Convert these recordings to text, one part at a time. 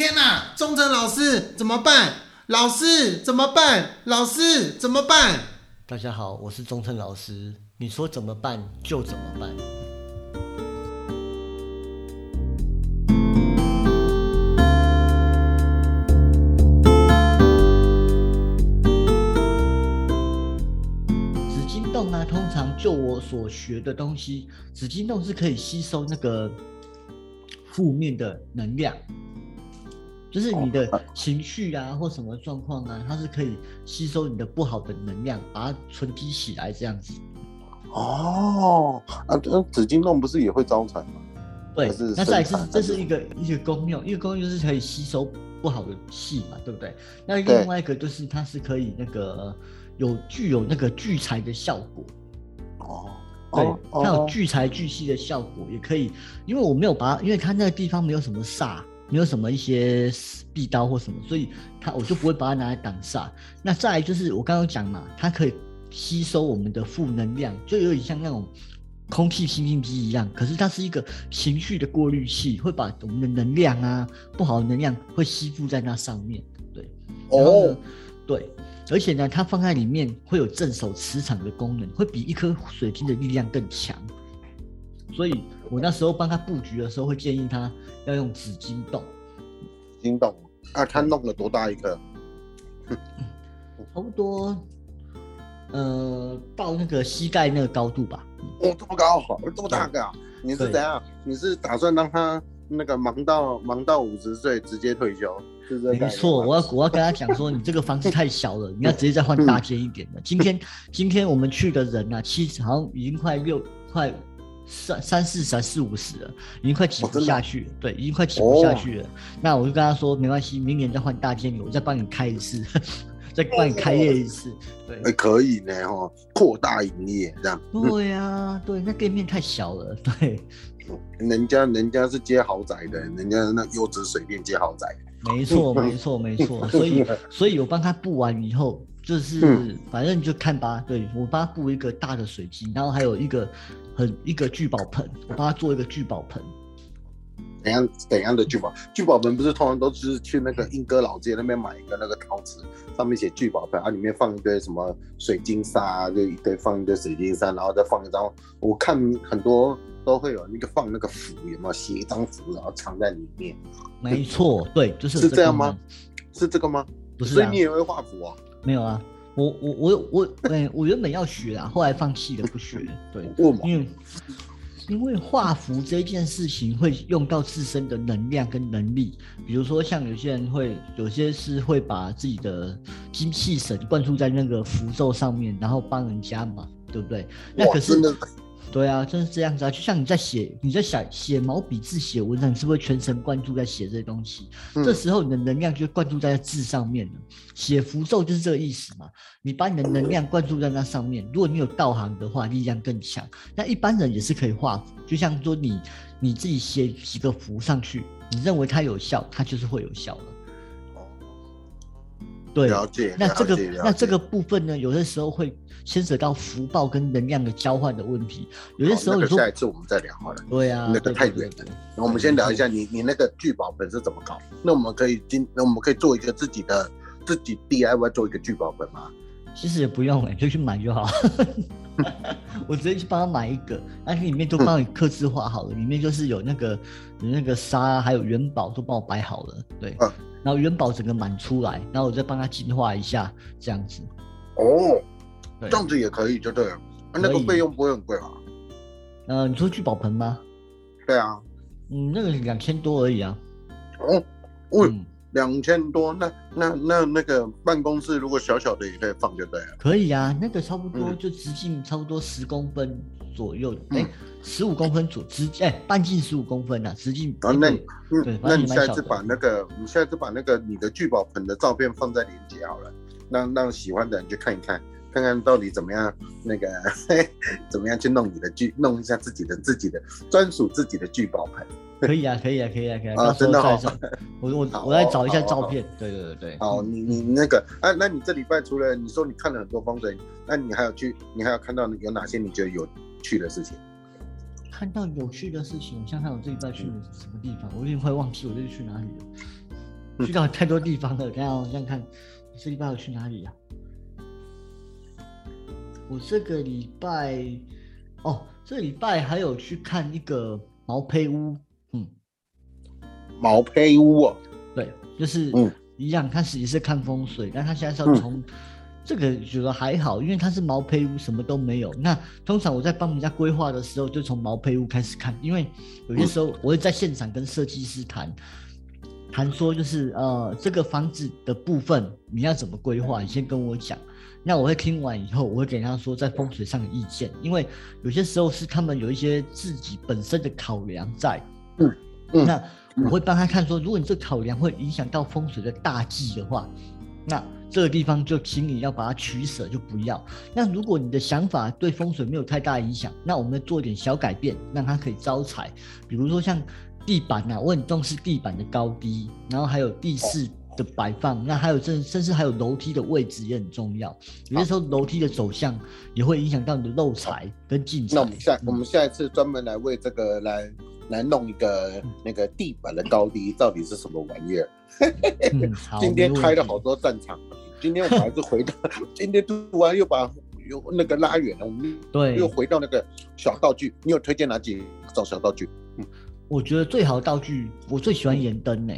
天哪，忠诚老师怎么办？老师怎么办？老师怎么办？大家好，我是忠诚老师，你说怎么办就怎么办。紫金洞呢，通常就我所学的东西，紫金洞是可以吸收那个负面的能量，就是你的情绪啊或什么状况啊，它是可以吸收你的不好的能量，把它存积起来这样子。哦，啊，那紫金洞不是也会招财吗？对还是，那再来是这是一个一个功用，一个功用就是可以吸收不好的气嘛，对不对？那另外一个就是它是可以那个有具有那个聚财的效果，哦，对哦，它有哦聚财聚气的效果，也可以，因为我没有把它，因为它那个地方没有什么煞，没有什么一些壁刀或什么，所以它我就不会把它拿来挡煞。那再来就是我刚刚讲嘛，它可以吸收我们的负能量，就有点像那种空气清净机一样，可是它是一个情绪的过滤器，会把我们的能量啊，不好的能量会吸附在那上面，对。哦，对，而且呢，它放在里面会有镇守磁场的功能，会比一颗水晶的力量更强。所以我那时候帮他布局的时候，会建议他要用紫金洞，紫金洞啊，他弄了多大一个？差不多，呃，到那个膝盖那个高度吧。哦，这么高，这么大个啊！你是怎样？你是打算让他那个忙到忙到五十岁直接退休？是没错，我要我要跟他讲说，你这个房子太小了，你要直接再换大间一点的。今天今天我们去的人啊，七十好像已经快六快三三四十四五十了，已经快挤不下去了。对，已经快挤不下哦去了。那我就跟他说，没关系，明年再换大间，我再帮你开一次，再帮你开业一次。对哎，可以呢，哈，扩大营业这样。对呀、对，那店面太小了。对，人家人家是接豪宅的，人家那优质水电接豪宅。没错，没错，没错。所以，所以我帮他布完以后，就是、嗯反正就看吧。对我帮他布一个大的水晶，然后还有一个很一个聚宝盆，我帮他做一个聚宝盆。怎样怎样的聚宝？聚宝盆不是通常都是去那个英哥老街那边买一个那个陶瓷，上面写聚宝盆，啊，里面放一堆什么水晶沙啊，就一堆放一堆水晶沙，然后再放一张，我看很多都会有那个放那个符，有没有写一张符，然后藏在里面，没错，对，就是有是这样吗？是这个吗？不是啊所以你，也会画符啊？没有啊。我我我我，哎、我原本要学啊，后来放弃了，不学 了。对？因为因为画符这件事情会用到自身的能量跟能力，比如说像有些人会，有些是会把自己的精气神灌注在那个符咒上面，然后帮人家嘛，对不对？那可是真的对啊，真是这样子啊！就像你在写，你在写写毛笔字、写文章，你是不是全神贯注在写这些东西？嗯这时候你的能量就灌注在字上面了。写符咒就是这个意思嘛，你把你的能量灌注在那上面。如果你有道行的话，力量更强。那一般人也是可以画符，就像说你你自己写几个符上去，你认为它有效，它就是会有效的。对，了解。那这个那这个部分呢，有的时候会牵扯到福报跟能量的交换的问题。有些时候你说，下一次我们再聊好了。对啊，那个太远了我们先聊一下你你那个聚宝盆是怎么搞？那我们可以今那我们可以做一个自己的自己 DIY 做一个聚宝盆吗？其实也不用哎、就去买就好。我直接去帮他买一个，那里面都帮你刻字化好了，里面就是有那个有那个沙，还有元宝都帮我摆好了，对。嗯然后元宝整个满出来，然后我再帮他净化一下，这样子。哦，这，样子也可以，就对了。啊那个费用不会很贵吧？呃，你说聚宝盆吗？对啊，嗯，那个两千多而已啊。哦，两千多，那那那那个办公室如果小小的也可以放就对了。可以啊，那个差不多嗯就直径差不多十公分左右，嗯哎、十五公分左直哎、半径十五公分啊，直径。啊，那哎你那你下一次把那个，你下一次把那个你的聚宝盆的照片放在链接好了，让让喜欢的人去看一看，看看到底怎么样，那个怎么样去弄你的聚，弄一下自己的自己的专属自己的聚宝盆。可以啊，可以啊，可以啊，可以啊，真的好我我好我来找一下照片，对对对对。好，你你那个啊，那你这礼拜除了你说你看了很多风水，那你还有去，你还有看到有哪些你觉得有趣的事情？看到有趣的事情，我想想我这礼拜去了什么地方，我有点快忘记我这是去哪里了。去到太多地方了。等一下我想想看，我这礼拜我去哪里啊？我这个礼拜，哦，这礼拜还有去看一个毛坯屋，嗯，毛坯屋哦，对，就是嗯一样，他实际是看风水，但他现在是要从、这个觉得还好，因为它是毛坯屋，什么都没有。那通常我在帮人家规划的时候，就从毛坯屋开始看，因为有些时候我会在现场跟设计师谈。谈说就是呃这个房子的部分你要怎么规划，你先跟我讲。那我会听完以后，我会给他说在风水上的意见，因为有些时候是他们有一些自己本身的考量在。嗯嗯那我会帮他看说，如果你这考量会影响到风水的大忌的话，那这个地方就请你要把它取舍，就不要。那如果你的想法对风水没有太大影响，那我们做一点小改变，让它可以招财。比如说像地板呐、我很重视地板的高低，然后还有地势的摆放，那还有甚甚至还有楼梯的位置也很重要。有些时候楼梯的走向也会影响到你的漏财跟进财。那我们下嗯我们下一次专门来为这个来来弄一个那个地板的高低到底是什么玩意儿？嗯，今天开了好多战场，今天我们还是回到 今天读完又把又那个拉远了，我们对又回到那个小道具。你有推荐哪几种小道具？嗯我觉得最好的道具，我最喜欢盐灯呢、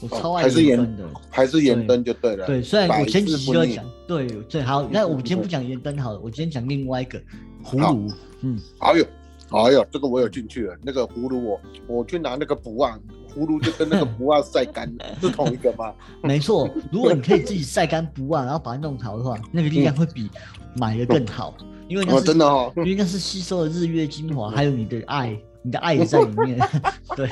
我超爱哦还是盐盐灯的。还是盐灯就对了。对，虽然我前几百试不腻期都在讲，对最，好，那我们今天不讲盐灯好了，我今天讲另外一个葫芦，嗯，哎呦，哎呦，这个我有进去了。那个葫芦我我去拿那个不啊，葫芦就跟那个不啊晒干是同一个吗？没错，如果你可以自己晒干不啊，然后把它弄好的话，那个力量会比买的更好，因为那哦，是真的哦，因为那是吸收了日月精华，还有你的爱，你的爱也在里面，对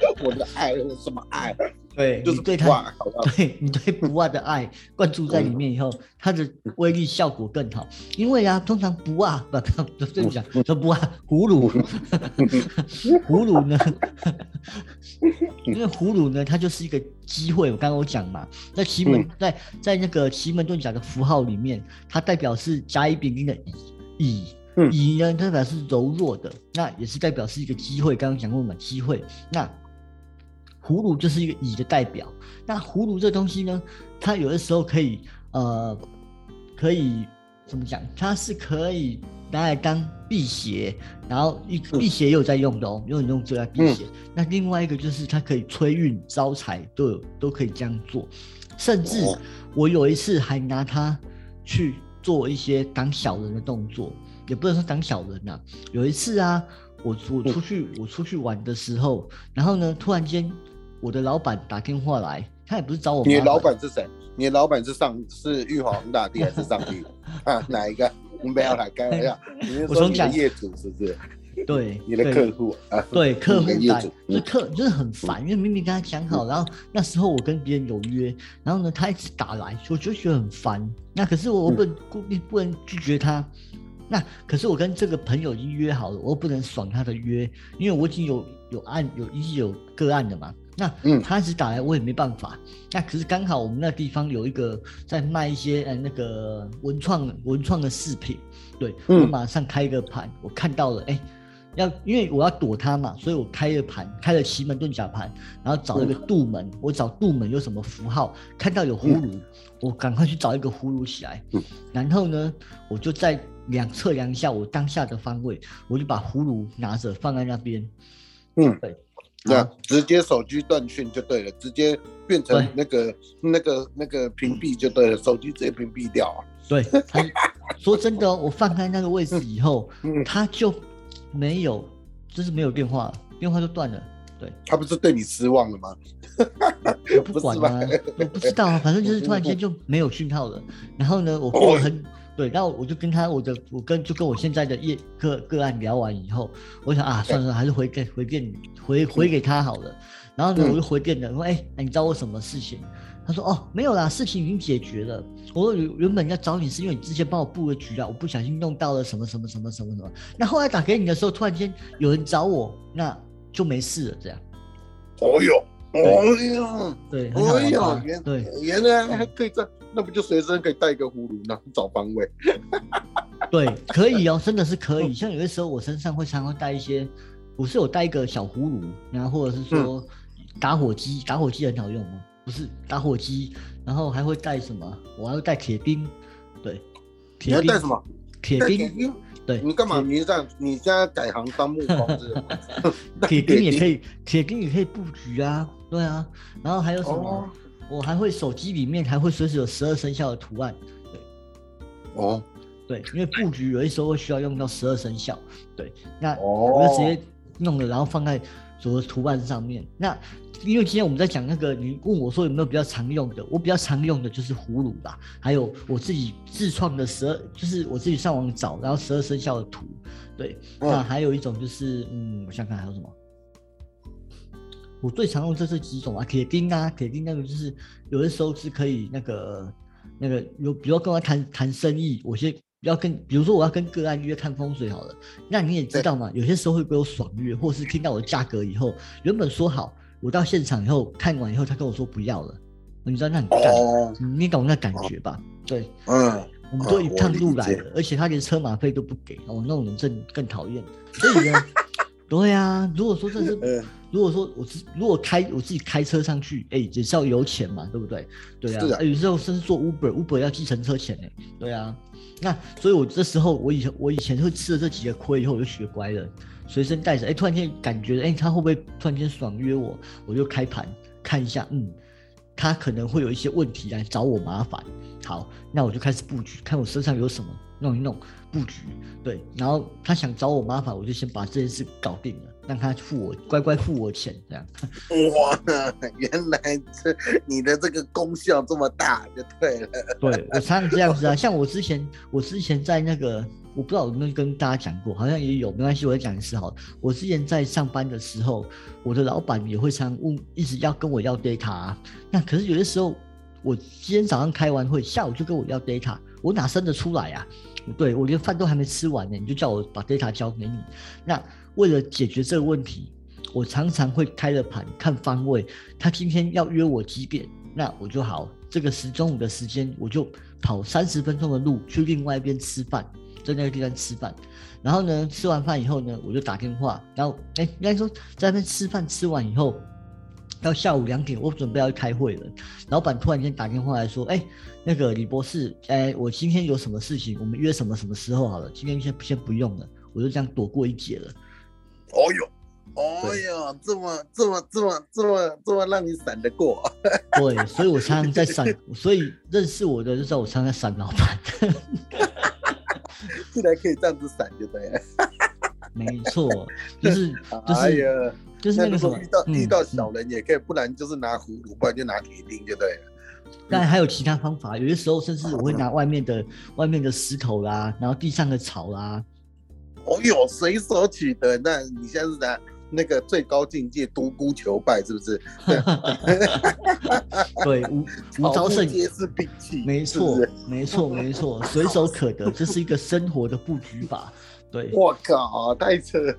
我的爱什么爱？对，就是你对它哇，好吧，对 你对不二的爱灌注在里面以后，它的威力效果更好。因为啊，通常不二不不不对不讲说不二葫芦，葫芦 呢，因为葫芦呢，它就是一个机会。我刚刚有讲嘛，在奇门嗯在在那个奇门遁甲的符号里面，它代表是甲乙丙丁的乙乙。嗯乙呢，代表是柔弱的，那也是代表是一个机会。刚刚讲过嘛，机会。那葫芦就是一个乙的代表。那葫芦这东西呢，它有的时候可以呃，可以怎么讲？它是可以拿来当辟邪，然后辟邪也有在用的哦，有人用这来辟邪。那另外一个就是它可以催运招财，都有都可以这样做。甚至哦我有一次还拿它去做一些挡小人的动作，也不能说挡小人呐、有一次啊，我我出去我出去玩的时候，然后呢，突然间我的老板打电话来，他也不是找我，你的老板是谁？你的老板是上是玉皇大帝还是上帝 啊？哪一个？你不要来开玩笑，你是我从讲说你的业主是不是？对你的客户啊？对客户打你的业主，就客就是很烦，因为明明跟他讲好，然后那时候我跟别人有约，然后呢他一直打来，我就觉得很烦。那可是我我不能固定不能拒绝他，那可是我跟这个朋友已经约好了，我又不能爽他的约，因为我已经有有案有已经有个案了嘛。那嗯。他一直打来，我也没办法。那可是刚好我们那地方有一个在卖一些呃那个文创文创的饰品，对、嗯。我马上开一个盘，我看到了，哎、要因为我要躲他嘛，所以我开了盘，开了奇门遁甲盘，然后找一个杜门，我找杜门有什么符号，看到有葫芦，我赶快去找一个葫芦起来，嗯。然后呢，我就在量测量一下我当下的方位，我就把葫芦拿着放在那边，嗯，对，那直接手机断讯就对了，直接变成那个那个那个屏蔽就对了，手机直接屏蔽掉啊。对，他说真的哦、我放开那个位置以后，嗯，他就没有，就是没有电话了，电话就断了。对，他不是对你失望了吗？我不管啊，我不知道啊，反正就是突然间就没有讯号了。然后呢，我 过了很对，然后我就跟他，我的我跟就跟我现在的业个个案聊完以后，我想啊，算了，还是回给回电回回给他好了。然后呢，嗯我就回电了，说哎，那你找我什么事情？他说哦，没有啦，事情已经解决了。我说原原本要找你是因为你之前帮我布了局啊，我不小心弄到了什么什么什么什么什么。那后来打给你的时候，突然间有人找我，那就没事了，这样。哦呦，哦呦，对，哦呦玩吧，原对。原来还可以这样，那不就随身可以带一个葫芦呢？找方位。对，可以哦，真的是可以。像有的时候我身上会常常带一些，我是有带一个小葫芦，然后或者是说打火机，打火机很好用哦，不是打火机，然后还会带什么？我还会带铁钉，对，你铁钉要带什么？铁带钉，钉？对，你干嘛？你这样，你现在改行当木工是吗？铁钉也可以，铁钉也可以布局啊，对啊，然后还有什么？哦。我还会手机里面还会随时有十二生肖的图案，对。哦。对，因为布局有的时候会需要用到十二生肖，对，那哦。我就直接弄了，然后放在所有的图案上面。那因为今天我们在讲那个，你问我说有没有比较常用的，我比较常用的就是葫芦啦，还有我自己自创的十二，就是我自己上网找，然后十二生肖的图，对，嗯。那还有一种就是，嗯，我想想看还有什么。我最常用这是几种啊，铁钉啊，铁钉那个就是有的时候是可以那个那个有，比如跟我谈谈生意，我先要跟，比如说我要跟个案约看风水好了，那你也知道嘛，有些时候会给我爽约，或是听到我的价格以后，原本说好，我到现场以后看完以后，他跟我说不要了，你知道那很干，哦，你懂那感觉吧？对，嗯，我们都一趟哦我理解路来了，而且他连车马费都不给，哦，那种人更更讨厌。所以呢，对啊，如果说 这是嗯，如果说我自如果开我自己开车上去，哎、也是要油钱嘛，对不对？对啊，有时候甚至坐 Uber，Uber 要计程车钱呢，对啊。那所以，我这时候我以前我以前会吃了这几个亏以后，我就学乖了，随身带着。哎、突然间感觉，哎、他会不会突然间爽约我？我就开盘看一下，嗯，他可能会有一些问题来找我麻烦。好，那我就开始布局，看我身上有什么，弄一弄布局。对，然后他想找我麻烦，我就先把这件事搞定了，让他付我乖乖付我钱，这样。哇，原来这你的这个功效这么大，就对了。对我常常这样子啊，像我之前，我之前在那个，我不知道有没有跟大家讲过，好像也有，没关系，我再讲一次好了。我之前在上班的时候，我的老板也会常问，一直要跟我要 data。那可是有的时候，我今天早上开完会，下午就跟我要 data，我哪生得出来啊？对我连饭都还没吃完呢，你就叫我把 data 交给你。那为了解决这个问题，我常常会开了盘看方位，他今天要约我几点，那我就好，这个时中午的时间我就跑三十分钟的路去另外一边吃饭，在那个地方吃饭。然后呢，吃完饭以后呢，我就打电话，然后哎，应该说在那边吃饭吃完以后，到下午两点，我准备要去开会了。老板突然间打电话来说，哎，那个李博士，哎，我今天有什么事情，我们约什么什么时候好了，今天先先不用了，我就这样躲过一劫了。哦哟，哦哟，这么这么这么这么这么让你闪得过，对，所以我常常在闪，所以认识我的就知道我常常在闪老板。竟然可以这样子闪，就对了。没错，就是就 是哎，就是那个什么遇到，遇到嗯小人也可以，不然就是拿葫芦，不然就拿铁钉，就对了。当然还有其他方法，有些时候甚至我会拿外面的外面的石头啦，然后地上的草啦，哦哟，随手取得，那你现在是拿那个最高境界独孤求败，是不是？对，无无招胜，皆是兵器，没错是，没错，没错，随手可得，这是一个生活的布局法。对，我靠，太扯了！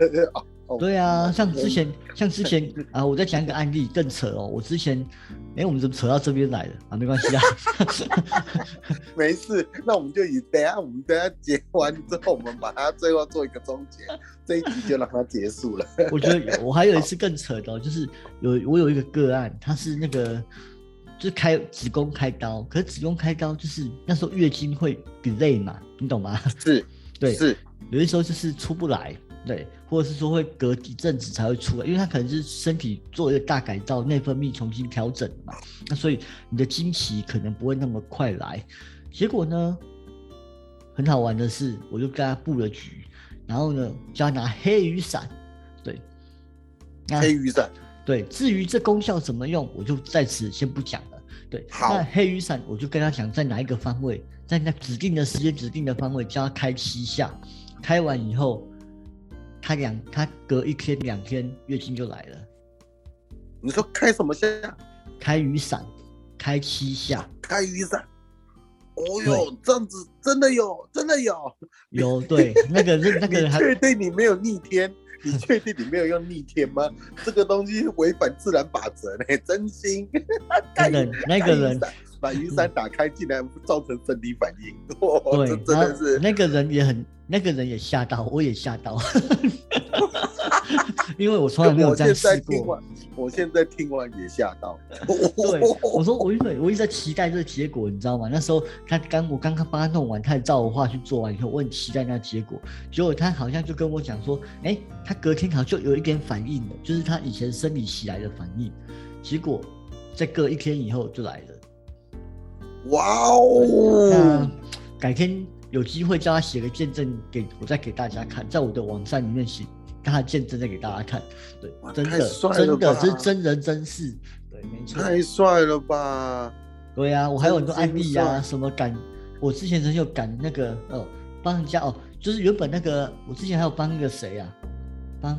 哦对啊，像之前，像之前啊，我再讲一个案例更扯哦。我之前，哎，我们怎么扯到这边来了啊？没关系啊。没事，那我们就以等下我们等下结完之后，我们把它最后做一个终结，这一集就让它结束了。我觉得我还有一次 更扯的、哦，就是有我有一个个案，他是那个就是开子宫开刀，可是子宫开刀就是那时候月经会 delay 嘛，你懂吗？是，对，是，有的时候就是出不来，对，或者是说会隔一阵子才会出来，因为他可能是身体做一个大改造，内分泌重新调整嘛，那所以你的经期可能不会那么快来。结果呢，很好玩的是，我就跟他布了局，然后呢叫他拿黑雨伞，对，那黑雨伞，对，至于这功效怎么用，我就在此先不讲了。对，好那黑雨伞我就跟他讲，在哪一个方位，在那指定的时间、指定的方位，叫他开七下。开完以后，他两他隔一天两天月经就来了。你说开什么下？开雨伞，开七下，开雨伞。哦哟，这样子真的有，真的有。有对那个人那个 人确定你没有逆天？你确定你没有用逆天吗？这个东西违反自然法则呢，真心。那个那个人把雨伞打开，竟然造成生理反应，对，真的是那个人也很那个人也吓到，我也吓到。因为我从来没有这样试过。我现在听完也吓到。对，我说我因为我一直在期待这个结果，你知道吗？那时候他刚我刚刚帮他弄完，他也照我话去做完以后，我很期待那结果。结果他好像就跟我讲说，哎，他隔天好像就有一点反应了，就是他以前生理起来的反应。结果在隔一天以后就来了。哇那哦！改天有机会叫他写个见证给我，再给大家看，在我的网站里面写他的见证再给大家看。对，真的真的，这是真人真事。对，没错。太帅了吧！对呀、我还有很多案例呀、真心帅什么赶，我之前曾经有赶那个哦，帮人家哦，就是原本那个我之前还有帮那个谁啊、帮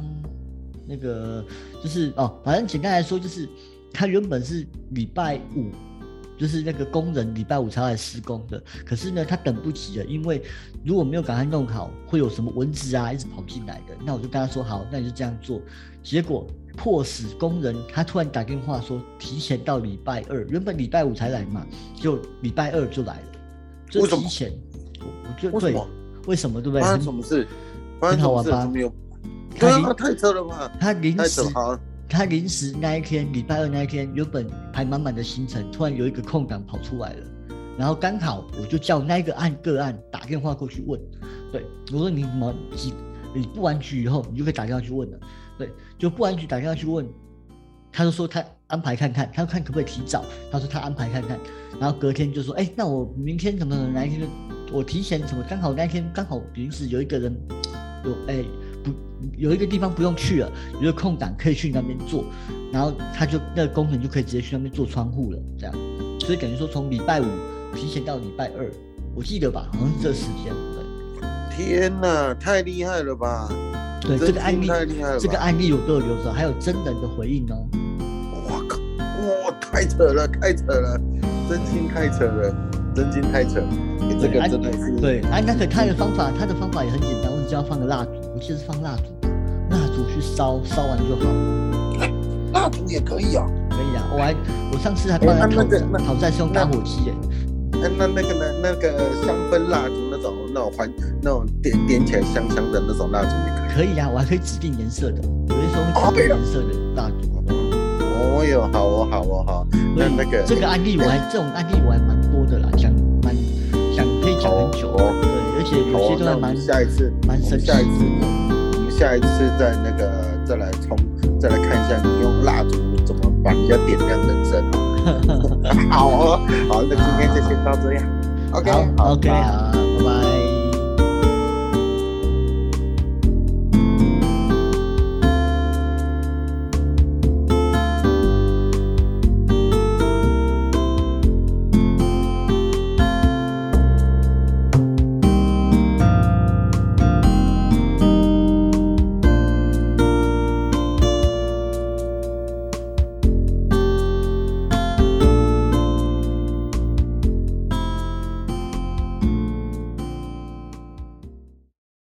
那个就是哦，反正简单来说就是他原本是礼拜五，就是那个工人礼拜五才来施工的，可是呢他等不及了，因为如果没有赶快弄好，会有什么蚊子啊一直跑进来的，那我就跟他说好，那你就这样做，结果。迫使工人，他突然打电话说提前到礼拜二，原本礼拜五才来嘛，就礼拜二就来了，就为什么提前。我我就对为什么，对不对？发生很什么事？很好玩吧？他太扯了吧！他临时他临时那一天礼拜二那一天原本排满满的行程，突然有一个空档跑出来了，然后刚好我就叫那个案个案打电话过去问，对我说你怎么几你布完局以后，你就可以打电话去问了，对，就布完局打电话去问，他就说他安排看看，他看可不可以提早，他说他安排看看，然后隔天就说，哎，那我明天怎么哪一天我提前什么，刚好那天刚好临时有一个人有哎不有一个地方不用去了，有一个空档可以去那边做，然后他就那个工人就可以直接去那边做窗户了，这样，所以等于说从礼拜五提前到礼拜二，我记得吧，好像是这时间，对天哪，太厉害了吧！对，这个案例太厉害了这个案例我都有留着，还有真人的回应哦。我靠，哇，太扯了，太扯了，真心太扯了，真心太扯了。欸这个真的是对，啊，那个他的方法，他的方法也很简单，我只要放个蜡烛，我记得是放蜡烛，蜡烛去烧，烧完就好，蜡烛也可以啊。可以啊。我还我上次还帮他哎那讨债是用打火机耶。那那那个呢？那个香氛蜡烛那种那种环那种点点起来香香的那种蜡烛也可以。可以啊，我还可以指定颜色的，有些时候会指定颜色的蜡烛。哦哟，好哦，好哦，好。那那个这个案例我还这种案例我还蛮多的啦，讲蛮讲很久，对，而且有些都还蛮那我们下一次，我蛮神奇们下一次，我们下一次再那个再来冲，再来看一下你用蜡烛怎么把人家点亮人生好了。好哦，好，那今天就先到这样。OK，好，OK，拜好，拜拜。